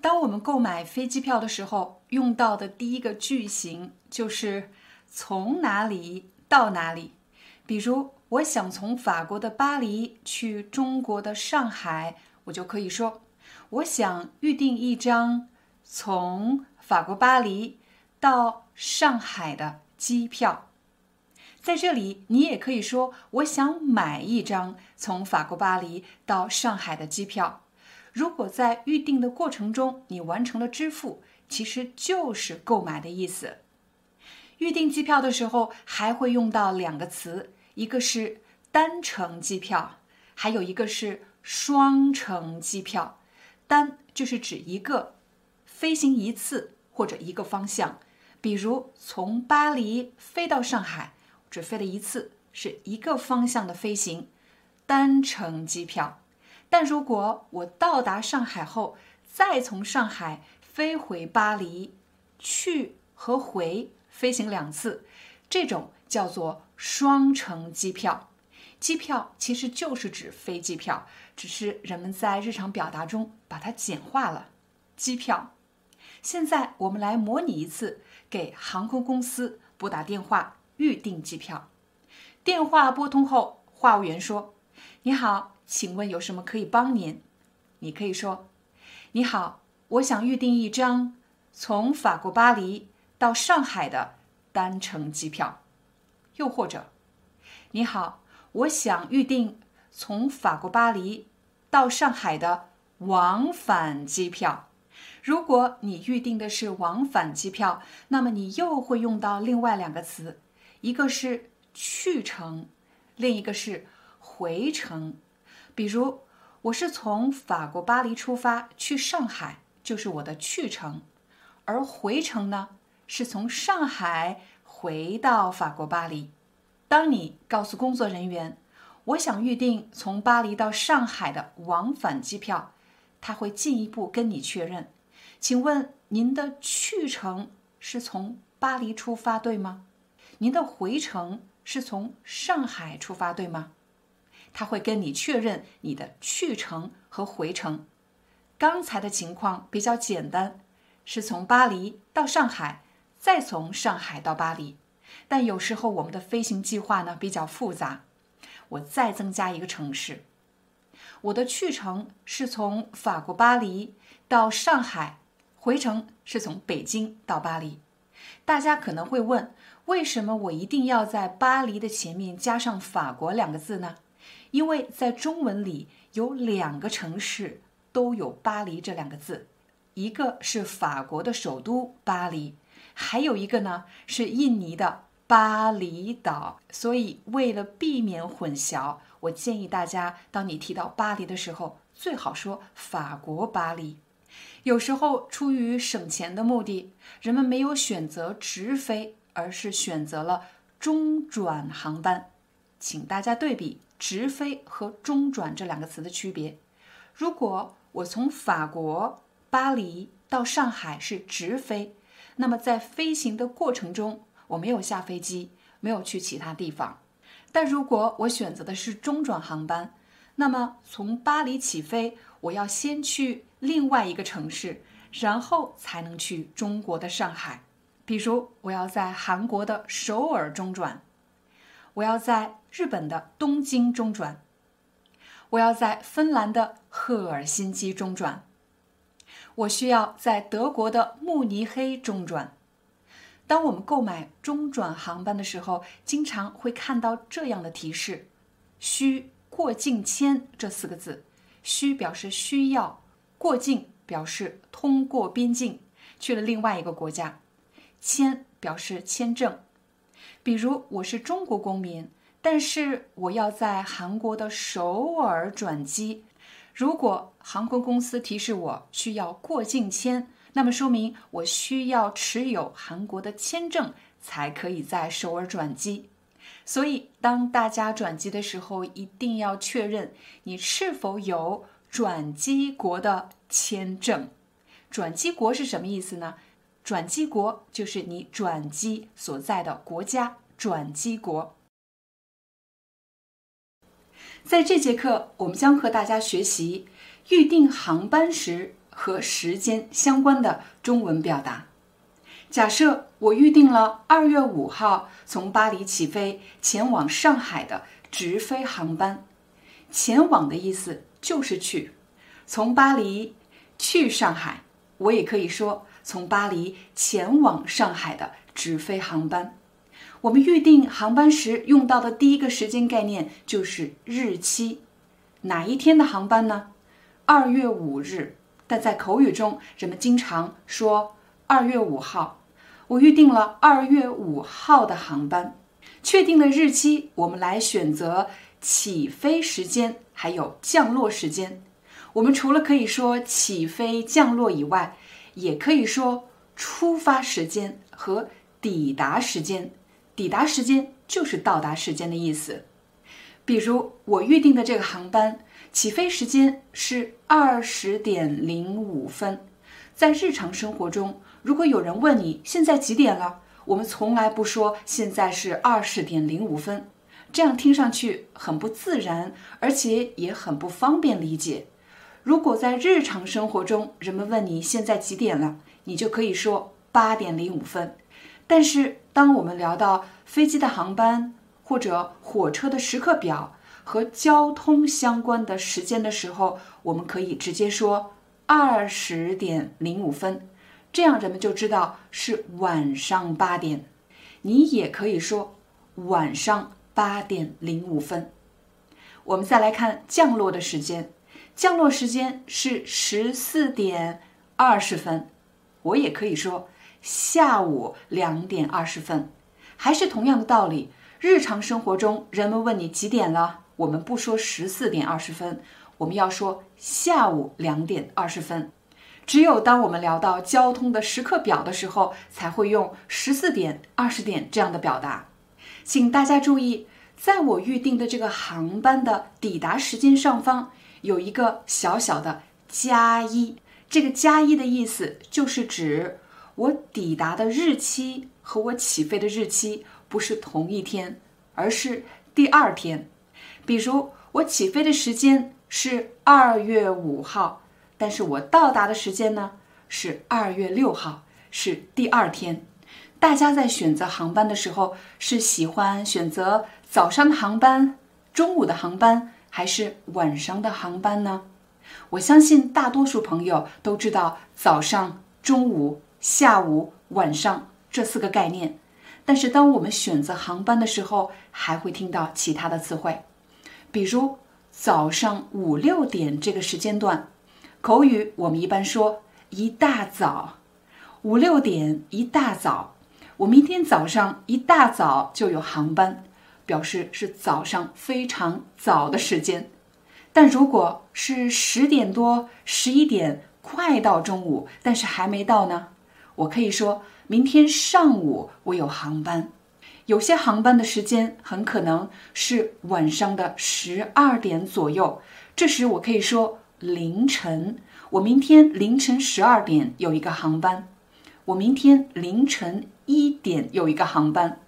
当我们购买飞机票的时候，用到的第一个句型就是从哪里到哪里。比如，我想从法国的巴黎去中国的上海，我就可以说，我想预订一张从法国巴黎到上海的机票。在这里，你也可以说，我想买一张从法国巴黎到上海的机票。如果在预定的过程中你完成了支付，其实就是购买的意思。预订机票的时候还会用到两个词，一个是单程机票，还有一个是双程机票。单就是指一个飞行一次或者一个方向，比如从巴黎飞到上海，只飞了一次，是一个方向的飞行，单程机票。但如果我到达上海后，再从上海飞回巴黎，去和回飞行两次，这种叫做双程机票。机票其实就是指飞机票，只是人们在日常表达中把它简化了。机票。现在我们来模拟一次，给航空公司拨打电话预订机票。电话拨通后，话务员说：“你好。”请问有什么可以帮您？你可以说：“你好，我想预订一张从法国巴黎到上海的单程机票。”又或者：“你好，我想预订从法国巴黎到上海的往返机票。”如果你预订的是往返机票，那么你又会用到另外两个词，一个是去程，另一个是回程。比如，我是从法国巴黎出发去上海，就是我的去程；而回程呢，是从上海回到法国巴黎。当你告诉工作人员，我想预定从巴黎到上海的往返机票，他会进一步跟你确认，请问您的去程是从巴黎出发，对吗？您的回程是从上海出发，对吗？他会跟你确认你的去程和回程。刚才的情况比较简单，是从巴黎到上海，再从上海到巴黎。但有时候我们的飞行计划呢比较复杂，我再增加一个城市。我的去程是从法国巴黎到上海，回程是从北京到巴黎。大家可能会问，为什么我一定要在巴黎的前面加上法国两个字呢？因为在中文里有两个城市都有“巴黎”这两个字，一个是法国的首都巴黎，还有一个呢是印尼的巴厘岛。所以为了避免混淆，我建议大家，当你提到巴黎的时候，最好说法国巴黎。有时候出于省钱的目的，人们没有选择直飞，而是选择了中转航班。请大家对比。直飞和中转这两个词的区别。如果我从法国巴黎到上海是直飞，那么在飞行的过程中我没有下飞机，没有去其他地方。但如果我选择的是中转航班，那么从巴黎起飞，我要先去另外一个城市，然后才能去中国的上海。比如我要在韩国的首尔中转。我要在日本的东京中转，我要在芬兰的赫尔辛基中转，我需要在德国的慕尼黑中转。当我们购买中转航班的时候，经常会看到这样的提示：“需过境签”这四个字。需表示需要，过境表示通过边境去了另外一个国家，签表示签证。比如我是中国公民，但是我要在韩国的首尔转机。如果航空公司提示我需要过境签，那么说明我需要持有韩国的签证才可以在首尔转机。所以，当大家转机的时候，一定要确认你是否有转机国的签证。转机国是什么意思呢？转机国就是你转机所在的国家，转机国。在这节课，我们将和大家学习预订航班时和时间相关的中文表达。假设我预定了二月五号从巴黎起飞前往上海的直飞航班，前往的意思就是去，从巴黎去上海，我也可以说从巴黎前往上海的直飞航班。我们预定航班时用到的第一个时间概念就是日期，哪一天的航班呢？二月五日。但在口语中，人们经常说二月五号。我预定了二月五号的航班，确定了日期，我们来选择起飞时间还有降落时间。我们除了可以说起飞、降落以外，也可以说出发时间和抵达时间。抵达时间就是到达时间的意思。比如我预定的这个航班起飞时间是二十点零五分。在日常生活中，如果有人问你现在几点了，我们从来不说现在是二十点零五分，这样听上去很不自然，而且也很不方便理解。如果在日常生活中，人们问你现在几点了，你就可以说八点零五分。但是，当我们聊到飞机的航班或者火车的时刻表和交通相关的时间的时候，我们可以直接说二十点零五分，这样人们就知道是晚上八点。你也可以说晚上八点零五分。我们再来看降落的时间，降落时间是十四点二十分，我也可以说。下午两点二十分，还是同样的道理。日常生活中，人们问你几点了，我们不说十四点二十分，我们要说下午两点二十分。只有当我们聊到交通的时刻表的时候，才会用十四点、二十点这样的表达。请大家注意，在我预定的这个航班的抵达时间上方有一个小小的加一，这个加一的意思就是指。我抵达的日期和我起飞的日期不是同一天，而是第二天。比如，我起飞的时间是二月五号，但是我到达的时间呢是二月六号，是第二天。大家在选择航班的时候，是喜欢选择早上的航班、中午的航班，还是晚上的航班呢？我相信大多数朋友都知道早上、中午。下午、晚上这四个概念，但是当我们选择航班的时候，还会听到其他的词汇，比如早上五六点这个时间段，口语我们一般说一大早，五六点一大早，我明天早上一大早就有航班，表示是早上非常早的时间。但如果是十点多、十一点，快到中午，但是还没到呢？我可以说明天上午我有航班，有些航班的时间很可能是晚上的十二点左右，这时我可以说凌晨。我明天凌晨十二点有一个航班，我明天凌晨一点有一个航班。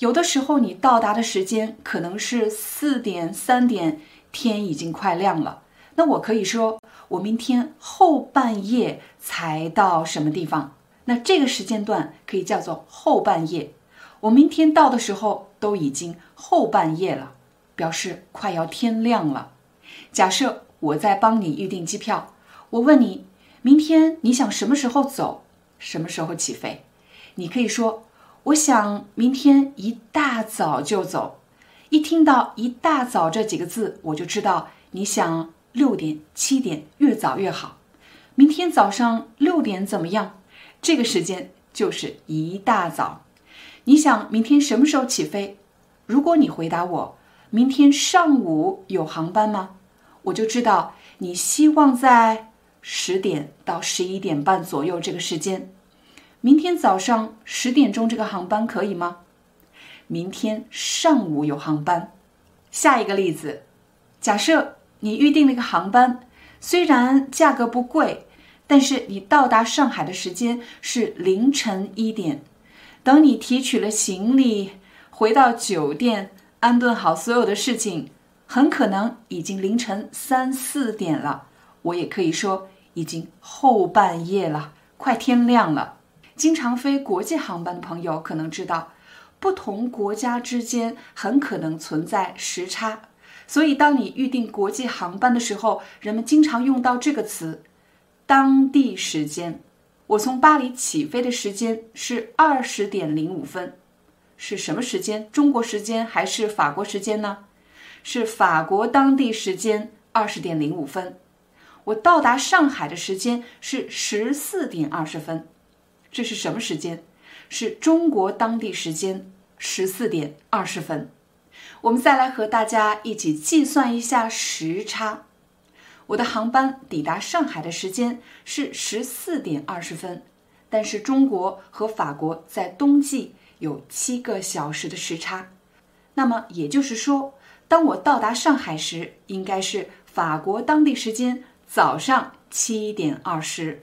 有的时候你到达的时间可能是四点、三点，天已经快亮了，那我可以说我明天后半夜才到什么地方。那这个时间段可以叫做后半夜。我明天到的时候都已经后半夜了，表示快要天亮了。假设我在帮你预订机票，我问你，明天你想什么时候走，什么时候起飞？你可以说，我想明天一大早就走。一听到一大早这几个字，我就知道你想六点、七点，越早越好。明天早上六点怎么样？这个时间就是一大早。你想明天什么时候起飞？如果你回答我明天上午有航班吗？我就知道你希望在十点到十一点半左右这个时间。明天早上十点钟这个航班可以吗？明天上午有航班。下一个例子，假设你预定了一个航班，虽然价格不贵，但是你到达上海的时间是凌晨一点。等你提取了行李，回到酒店，安顿好所有的事情，很可能已经凌晨三四点了。我也可以说，已经后半夜了，快天亮了。经常飞国际航班的朋友可能知道，不同国家之间很可能存在时差，所以当你预订国际航班的时候，人们经常用到这个词“当地时间”。我从巴黎起飞的时间是二十点零五分，是什么时间？中国时间还是法国时间呢？是法国当地时间二十点零五分。我到达上海的时间是十四点二十分，这是什么时间？是中国当地时间十四点二十分。我们再来和大家一起计算一下时差。我的航班抵达上海的时间是十四点二十分，但是中国和法国在冬季有七个小时的时差。那么也就是说，当我到达上海时，应该是法国当地时间早上七点二十。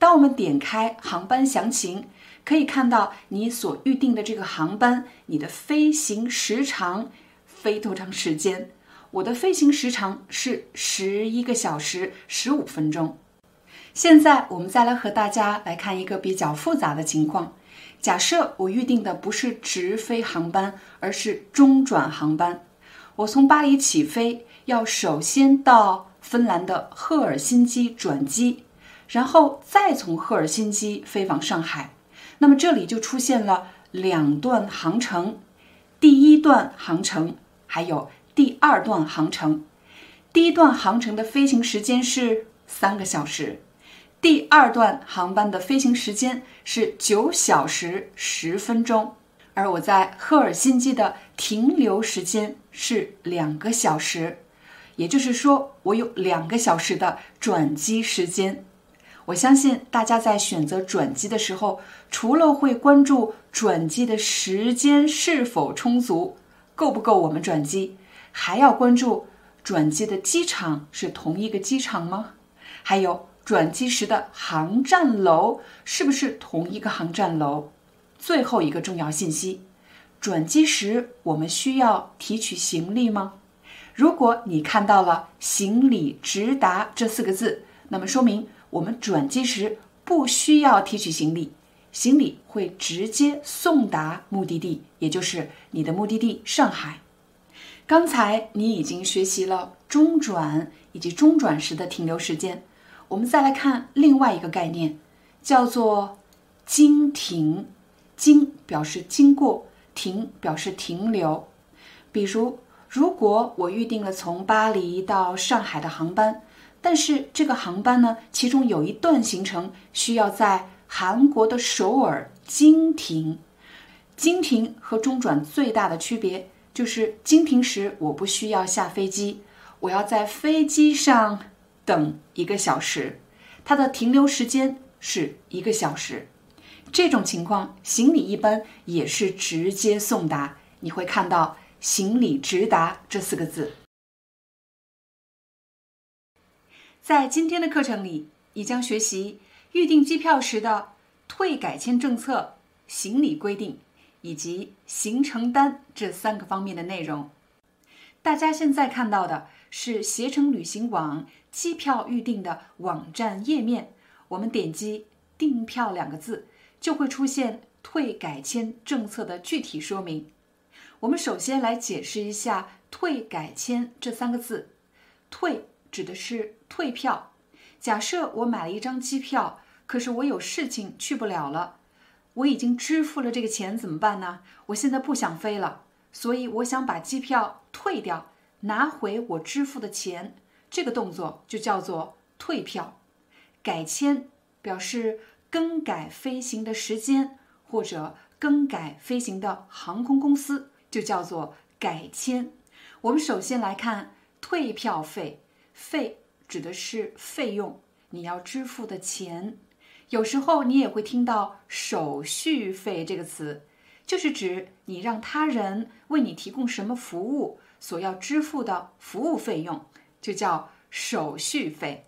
当我们点开航班详情，可以看到你所预定的这个航班，你的飞行时长飞多长时间？我的飞行时长是十一个小时十五分钟。现在我们再来和大家来看一个比较复杂的情况。假设我预定的不是直飞航班，而是中转航班。我从巴黎起飞，要首先到芬兰的赫尔辛基转机，然后再从赫尔辛基飞往上海。那么这里就出现了两段航程，第一段航程还有。第二段航程，第一段航程的飞行时间是三个小时，第二段航班的飞行时间是九小时十分钟，而我在赫尔辛基的停留时间是两个小时，也就是说，我有两个小时的转机时间。我相信大家在选择转机的时候，除了会关注转机的时间是否充足，够不够我们转机。还要关注转机的机场是同一个机场吗？还有转机时的航站楼是不是同一个航站楼？最后一个重要信息：转机时我们需要提取行李吗？如果你看到了“行李直达”这四个字，那么说明我们转机时不需要提取行李，行李会直接送达目的地，也就是你的目的地上海。刚才你已经学习了中转以及中转时的停留时间，我们再来看另外一个概念，叫做经停。经表示经过，停表示停留。比如，如果我预定了从巴黎到上海的航班，但是这个航班呢，其中有一段行程需要在韩国的首尔经停。经停和中转最大的区别。就是经停时，我不需要下飞机，我要在飞机上等一个小时，它的停留时间是一个小时。这种情况，行李一般也是直接送达，你会看到“行李直达”这四个字。在今天的课程里，你将学习预订机票时的退改签政策、行李规定。以及行程单这三个方面的内容，大家现在看到的是携程旅行网机票预订的网站页面。我们点击“订票”两个字，就会出现退改签政策的具体说明。我们首先来解释一下“退改签”这三个字。退指的是退票。假设我买了一张机票，可是我有事情去不了了。我已经支付了这个钱，怎么办呢？我现在不想飞了，所以我想把机票退掉，拿回我支付的钱。这个动作就叫做退票。改签表示更改飞行的时间或者更改飞行的航空公司，就叫做改签。我们首先来看退票费，费指的是费用，你要支付的钱。有时候你也会听到“手续费”这个词，就是指你让他人为你提供什么服务所要支付的服务费用，就叫手续费。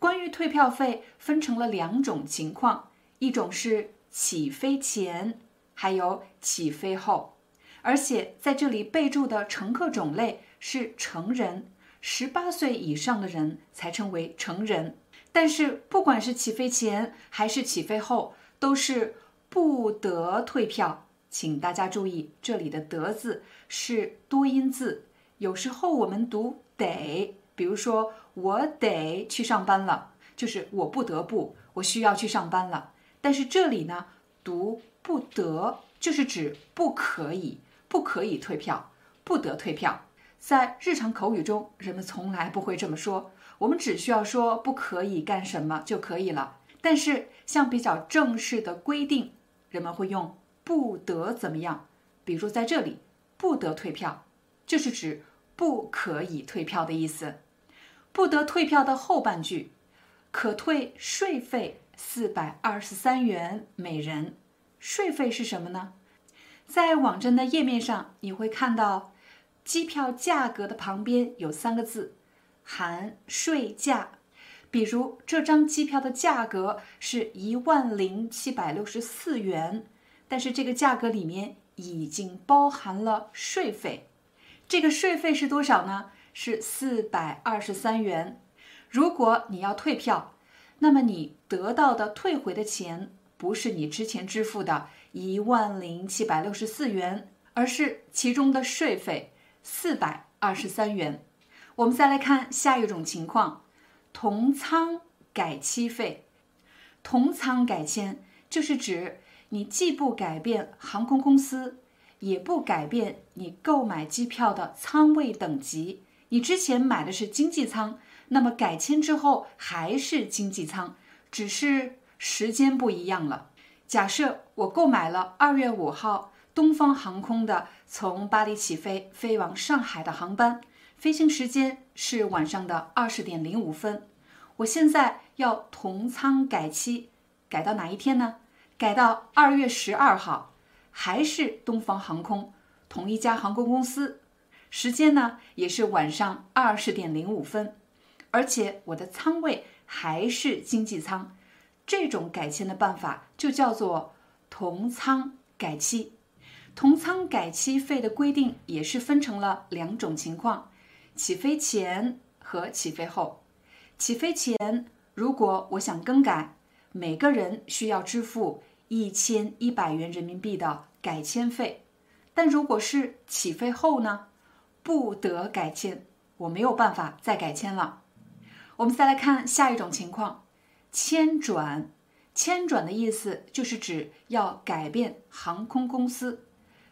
关于退票费，分成了两种情况，一种是起飞前，还有起飞后。而且在这里备注的乘客种类是成人，十八岁以上的人才称为成人。但是不管是起飞前还是起飞后，都是不得退票。请大家注意，这里的“得”字是多音字，有时候我们读“得”，比如说我得去上班了，就是我不得不，我需要去上班了。但是这里呢，读不得，就是指不可以。不可以退票，不得退票。在日常口语中，人们从来不会这么说，我们只需要说不可以干什么就可以了。但是像比较正式的规定，人们会用不得怎么样。比如在这里，不得退票，就是指不可以退票的意思。不得退票的后半句，可退税费四百二十三元每人。税费是什么呢？在网站的页面上，你会看到机票价格的旁边有三个字“含税价”。比如这张机票的价格是一万零七百六十四元，但是这个价格里面已经包含了税费。这个税费是多少呢？是四百二十三元。如果你要退票，那么你得到的退回的钱不是你之前支付的。一万零七百六十四元，而是其中的税费四百二十三元。我们再来看下一种情况：同舱改期费。同舱改签就是指你既不改变航空公司，也不改变你购买机票的舱位等级。你之前买的是经济舱，那么改签之后还是经济舱，只是时间不一样了。假设我购买了二月五号东方航空的从巴黎起飞飞往上海的航班，飞行时间是晚上的二十点零五分。我现在要同舱改期，改到哪一天呢？改到二月十二号，还是东方航空同一家航空公司，时间呢也是晚上二十点零五分，而且我的舱位还是经济舱。这种改签的办法就叫做同舱改期。同舱改期费的规定也是分成了两种情况：起飞前和起飞后。起飞前，如果我想更改，每个人需要支付一千一百元人民币的改签费。但如果是起飞后呢？不得改签，我没有办法再改签了。我们再来看下一种情况。迁转，迁转的意思就是指要改变航空公司。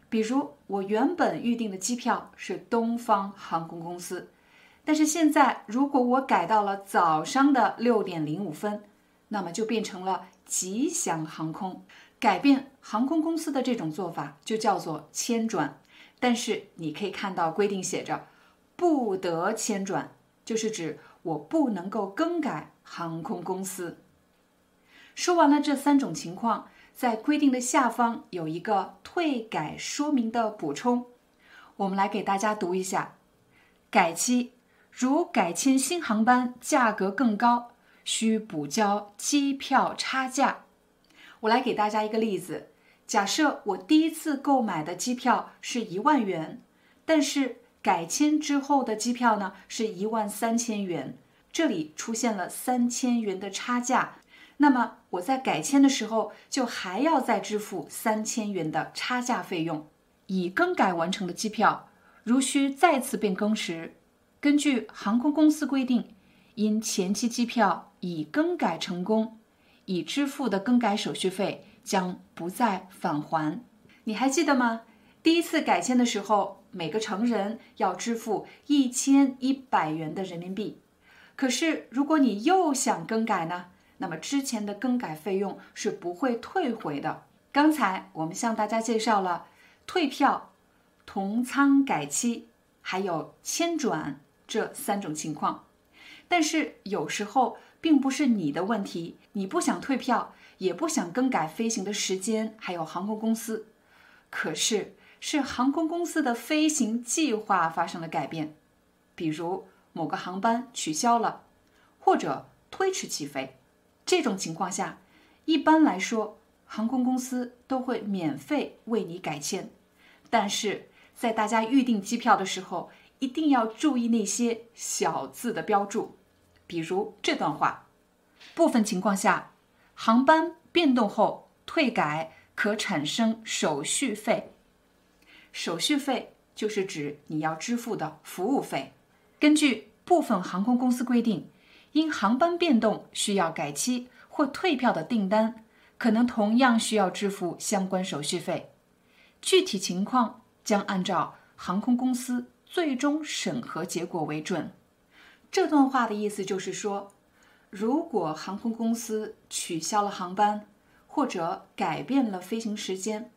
比如，我原本预订的机票是东方航空公司，但是现在如果我改到了早上的六点零五分，那么就变成了吉祥航空。改变航空公司的这种做法就叫做迁转。但是你可以看到规定写着不得迁转，就是指我不能够更改。航空公司说完了这三种情况，在规定的下方有一个退改说明的补充，我们来给大家读一下：改期如改签新航班价格更高，需补交机票差价。我来给大家一个例子：假设我第一次购买的机票是一万元，但是改签之后的机票呢是一万三千元。这里出现了三千元的差价，那么我在改签的时候就还要再支付三千元的差价费用。已更改完成的机票，如需再次变更时，根据航空公司规定，因前期机票已更改成功，已支付的更改手续费将不再返还。你还记得吗？第一次改签的时候，每个成人要支付一千一百元的人民币。可是，如果你又想更改呢？那么之前的更改费用是不会退回的。刚才我们向大家介绍了退票、同舱改期，还有迁转这三种情况。但是有时候并不是你的问题，你不想退票，也不想更改飞行的时间，还有航空公司，可是是航空公司的飞行计划发生了改变，比如某个航班取消了，或者推迟起飞。这种情况下，一般来说，航空公司都会免费为你改签，但是在大家预订机票的时候。一定要注意那些小字的标注，比如这段话：部分情况下，航班变动后退改可产生手续费。手续费就是指你要支付的服务费。根据部分航空公司规定，因航班变动需要改期或退票的订单，可能同样需要支付相关手续费。具体情况将按照航空公司。最终审核结果为准。这段话的意思就是说，如果航空公司取消了航班或者改变了飞行时间，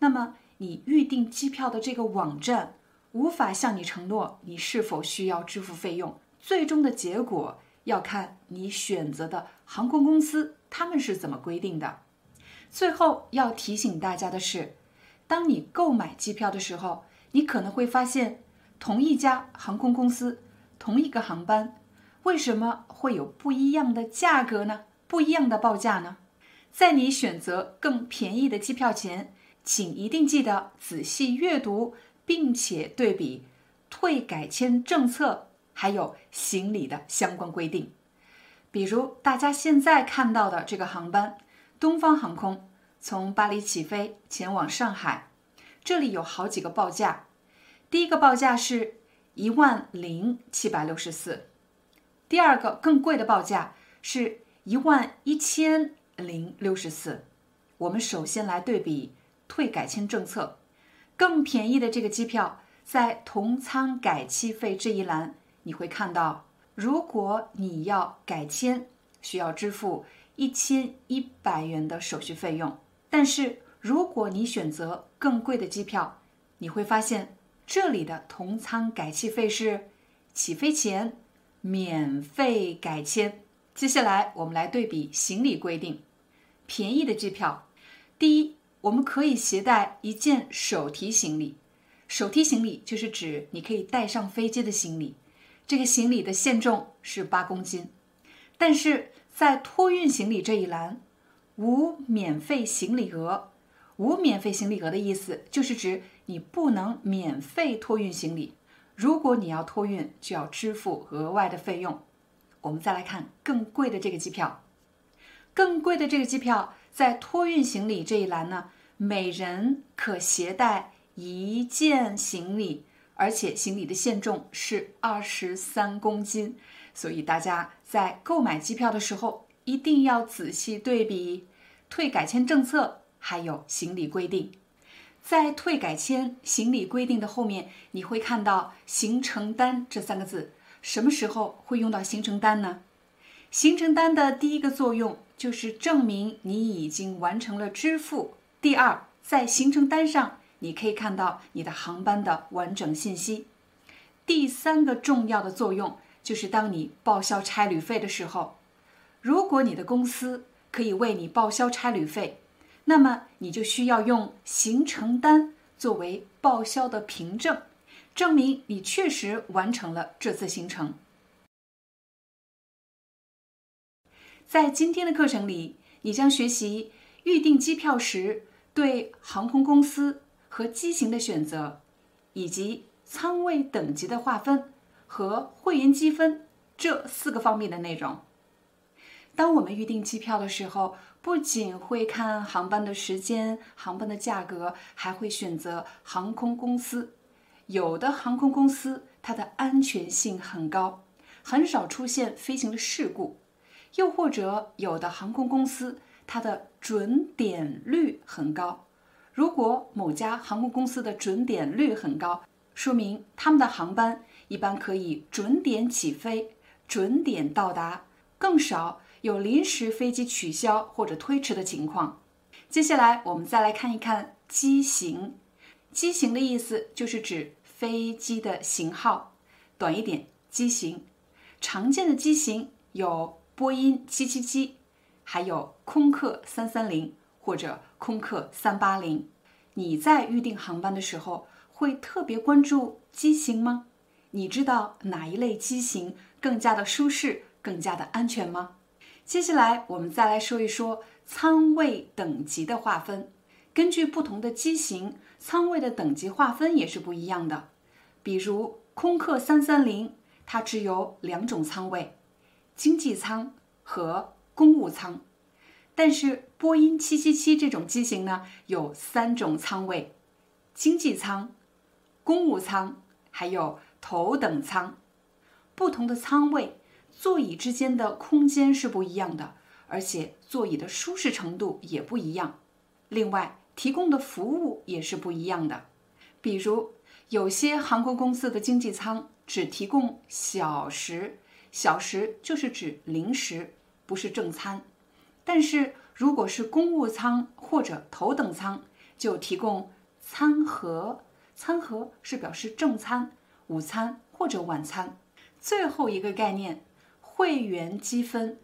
那么你预订机票的这个网站无法向你承诺你是否需要支付费用。最终的结果要看你选择的航空公司他们是怎么规定的。最后要提醒大家的是，当你购买机票的时候，你可能会发现。同一家航空公司，同一个航班，为什么会有不一样的价格呢？不一样的报价呢？在你选择更便宜的机票前，请一定记得仔细阅读，并且对比退改签政策还有行李的相关规定。比如大家现在看到的这个航班，东方航空从巴黎起飞前往上海，这里有好几个报价。第一个报价是一万零七百六十四，第二个更贵的报价是一万一千零六十四。我们首先来对比退改签政策，更便宜的这个机票在同舱改期费这一栏，你会看到，如果你要改签，需要支付一千一百元的手续费用。但是如果你选择更贵的机票，你会发现。这里的同舱改期费是起飞前免费改签。接下来我们来对比行李规定。便宜的机票，第一，我们可以携带一件手提行李。手提行李就是指你可以带上飞机的行李，这个行李的限重是八公斤。但是在托运行李这一栏，无免费行李额。无免费行李额的意思就是指。你不能免费托运行李，如果你要托运，就要支付额外的费用。我们再来看更贵的这个机票，更贵的这个机票在托运行李这一栏呢，每人可携带一件行李，而且行李的限重是二十三公斤。所以大家在购买机票的时候，一定要仔细对比退改签政策还有行李规定。在退改签行李规定的后面，你会看到行程单这三个字。什么时候会用到行程单呢？行程单的第一个作用就是证明你已经完成了支付。第二，在行程单上你可以看到你的航班的完整信息。第三个重要的作用就是当你报销差旅费的时候，如果你的公司可以为你报销差旅费。那么你就需要用行程单作为报销的凭证，证明你确实完成了这次行程。在今天的课程里，你将学习预订机票时对航空公司和机型的选择，以及仓位等级的划分和会员积分这四个方面的内容。当我们预订机票的时候，不仅会看航班的时间、航班的价格，还会选择航空公司。有的航空公司它的安全性很高，很少出现飞行的事故；又或者有的航空公司它的准点率很高。如果某家航空公司的准点率很高，说明他们的航班一般可以准点起飞、准点到达，更少。有临时飞机取消或者推迟的情况。接下来，我们再来看一看机型。机型的意思就是指飞机的型号，短一点，机型。常见的机型有波音七七七，还有空客三三零或者空客三八零。你在预订航班的时候会特别关注机型吗？你知道哪一类机型更加的舒适、更加的安全吗？接下来我们再来说一说舱位等级的划分。根据不同的机型，舱位的等级划分也是不一样的。比如空客三三零，它只有两种舱位，经济舱和公务舱。但是波音七七七这种机型呢，有三种舱位：经济舱、公务舱，还有头等舱。不同的舱位。座椅之间的空间是不一样的，而且座椅的舒适程度也不一样。另外，提供的服务也是不一样的。比如，有些航空公司的经济舱只提供小食，小食就是指零食，不是正餐。但是，如果是公务舱或者头等舱，就提供餐盒，餐盒是表示正餐、午餐或者晚餐。最后一个概念。会员积分，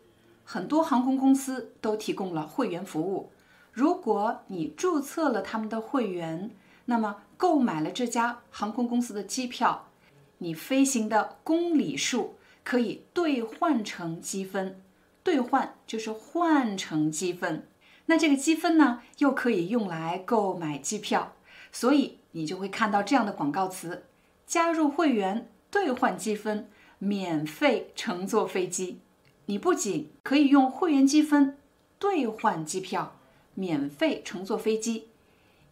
很多航空公司都提供了会员服务。如果你注册了他们的会员，那么购买了这家航空公司的机票，你飞行的公里数可以兑换成积分。兑换就是换成积分，那这个积分呢，又可以用来购买机票。所以你就会看到这样的广告词：加入会员，兑换积分。免费乘坐飞机，你不仅可以用会员积分兑换机票，免费乘坐飞机，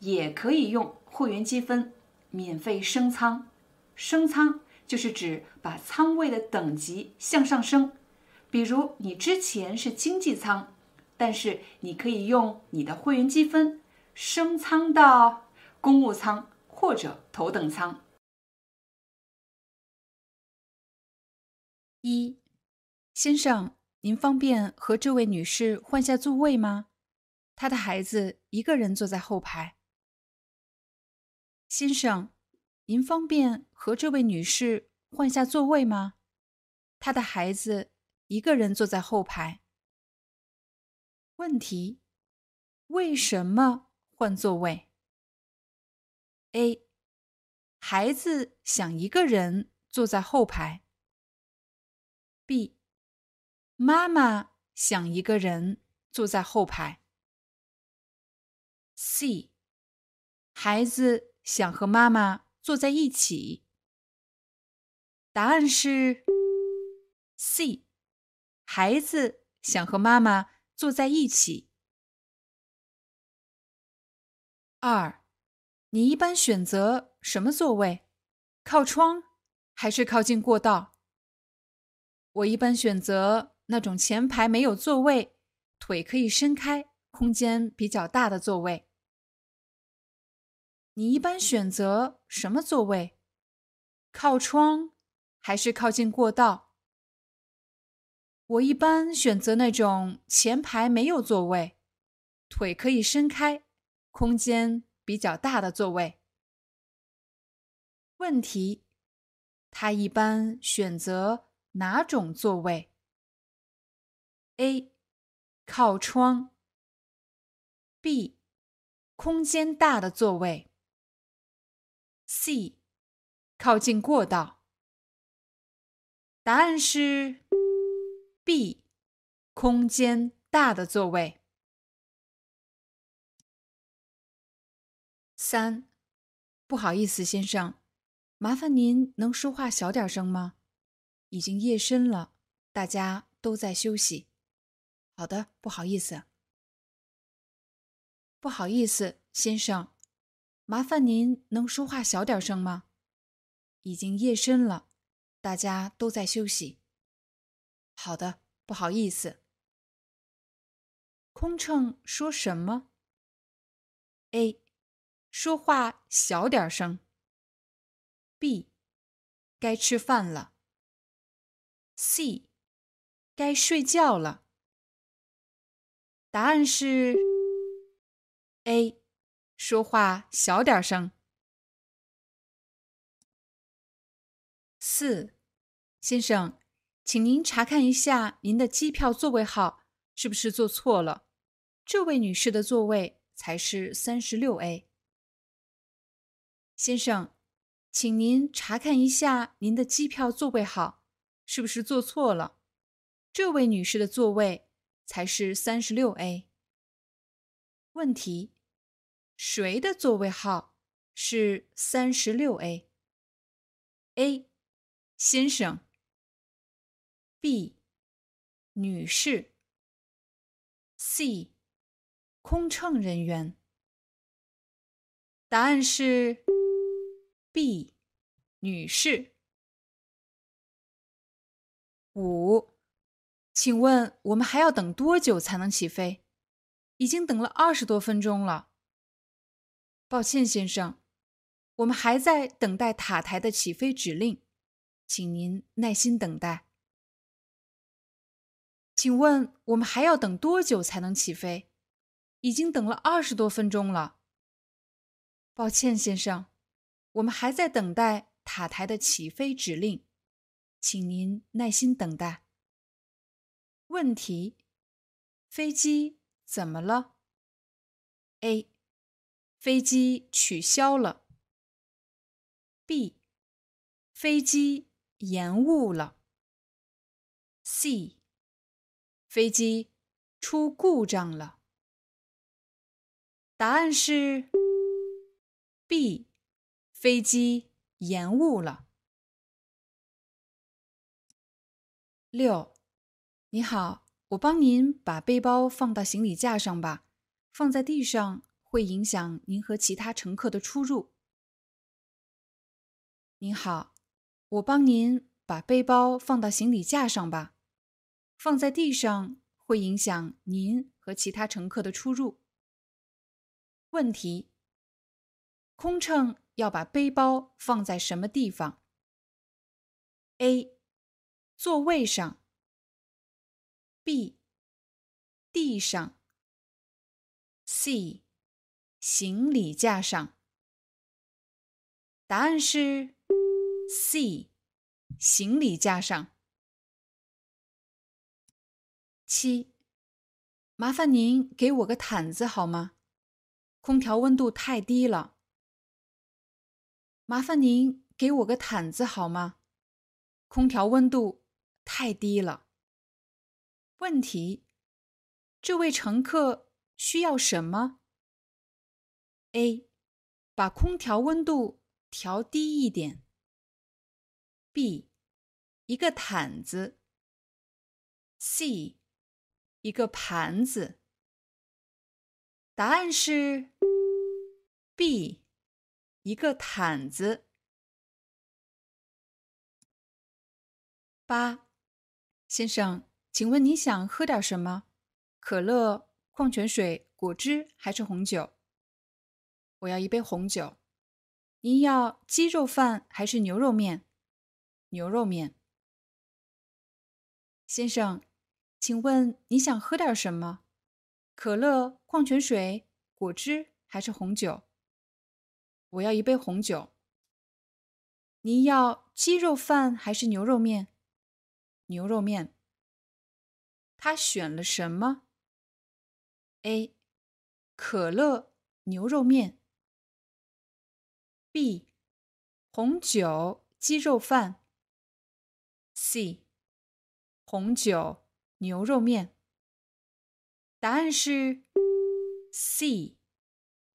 也可以用会员积分免费升舱。升舱就是指把舱位的等级向上升。比如你之前是经济舱，但是你可以用你的会员积分升舱到公务舱或者头等舱。一，先生，您方便和这位女士换下座位吗？她的孩子一个人坐在后排。先生，您方便和这位女士换下座位吗？她的孩子一个人坐在后排。问题：为什么换座位？A，孩子想一个人坐在后排。B，妈妈想一个人坐在后排。C，孩子想和妈妈坐在一起。答案是 C，孩子想和妈妈坐在一起。二，你一般选择什么座位？靠窗还是靠近过道？我一般选择那种前排没有座位、腿可以伸开、空间比较大的座位。你一般选择什么座位？靠窗还是靠近过道？我一般选择那种前排没有座位、腿可以伸开、空间比较大的座位。问题：他一般选择。哪种座位？A. 靠窗。B. 空间大的座位。C. 靠近过道。答案是 B. 空间大的座位。三，不好意思，先生，麻烦您能说话小点声吗？已经夜深了，大家都在休息。好的，不好意思，不好意思，先生，麻烦您能说话小点声吗？已经夜深了，大家都在休息。好的，不好意思。空乘说什么？A. 说话小点声。B. 该吃饭了。C，该睡觉了。答案是 A，说话小点声。四，先生，请您查看一下您的机票座位号是不是坐错了。这位女士的座位才是三十六 A。先生，请您查看一下您的机票座位号是不是坐错了。这位女士的座位才是三十六 A。问题：谁的座位号是三十六 A？A 先生。B 女士。C 空乘人员。答案是 B 女士。五，请问我们还要等多久才能起飞？已经等了二十多分钟了。抱歉，先生，我们还在等待塔台的起飞指令，请您耐心等待。请问我们还要等多久才能起飞？已经等了二十多分钟了。抱歉，先生，我们还在等待塔台的起飞指令，请您耐心等待。问题：飞机怎么了？A. 飞机取消了。B. 飞机延误了。C. 飞机出故障了。答案是 B，飞机延误了。六，你好，我帮您把背包放到行李架上吧，放在地上会影响您和其他乘客的出入。您好，我帮您把背包放到行李架上吧。放在地上会影响您和其他乘客的出入。问题：空乘要把背包放在什么地方？A. 座位上。B. 地上。C. 行李架上。答案是 C. 行李架上。七，麻烦您给我个毯子好吗？空调温度太低了。麻烦您给我个毯子好吗？空调温度太低了。问题：这位乘客需要什么？A. 把空调温度调低一点。B. 一个毯子。C. 一个盘子。答案是 B，一个毯子。八，先生，请问你想喝点什么？可乐、矿泉水、果汁还是红酒？我要一杯红酒。您要鸡肉饭还是牛肉面？牛肉面。先生。请问你想喝点什么？可乐、矿泉水、果汁还是红酒？我要一杯红酒。您要鸡肉饭还是牛肉面？牛肉面。他选了什么？A. 可乐、牛肉面。B. 红酒、鸡肉饭。C. 红酒。牛肉面。答案是 C，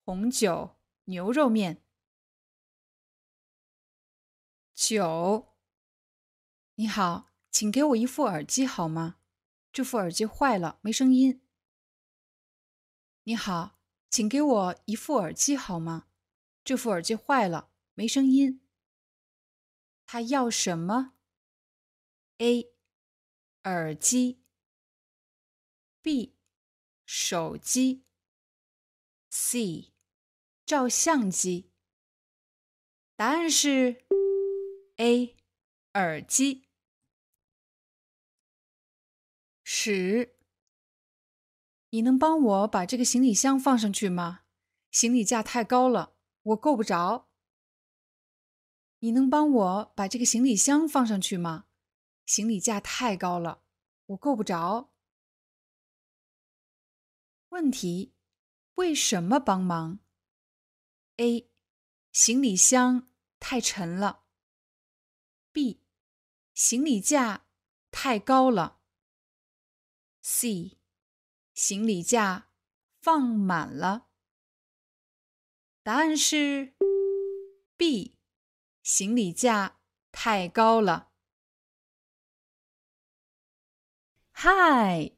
红酒牛肉面。九，你好，请给我一副耳机好吗？这副耳机坏了，没声音。你好，请给我一副耳机好吗？这副耳机坏了，没声音。他要什么？A，耳机。B，手机。C，照相机。答案是 A，耳机。十，你能帮我把这个行李箱放上去吗？行李架太高了，我够不着。你能帮我把这个行李箱放上去吗？行李架太高了，我够不着。问题：为什么帮忙？A. 行李箱太沉了。B. 行李架太高了。C. 行李架放满了。答案是 B。行李架太高了。Hi,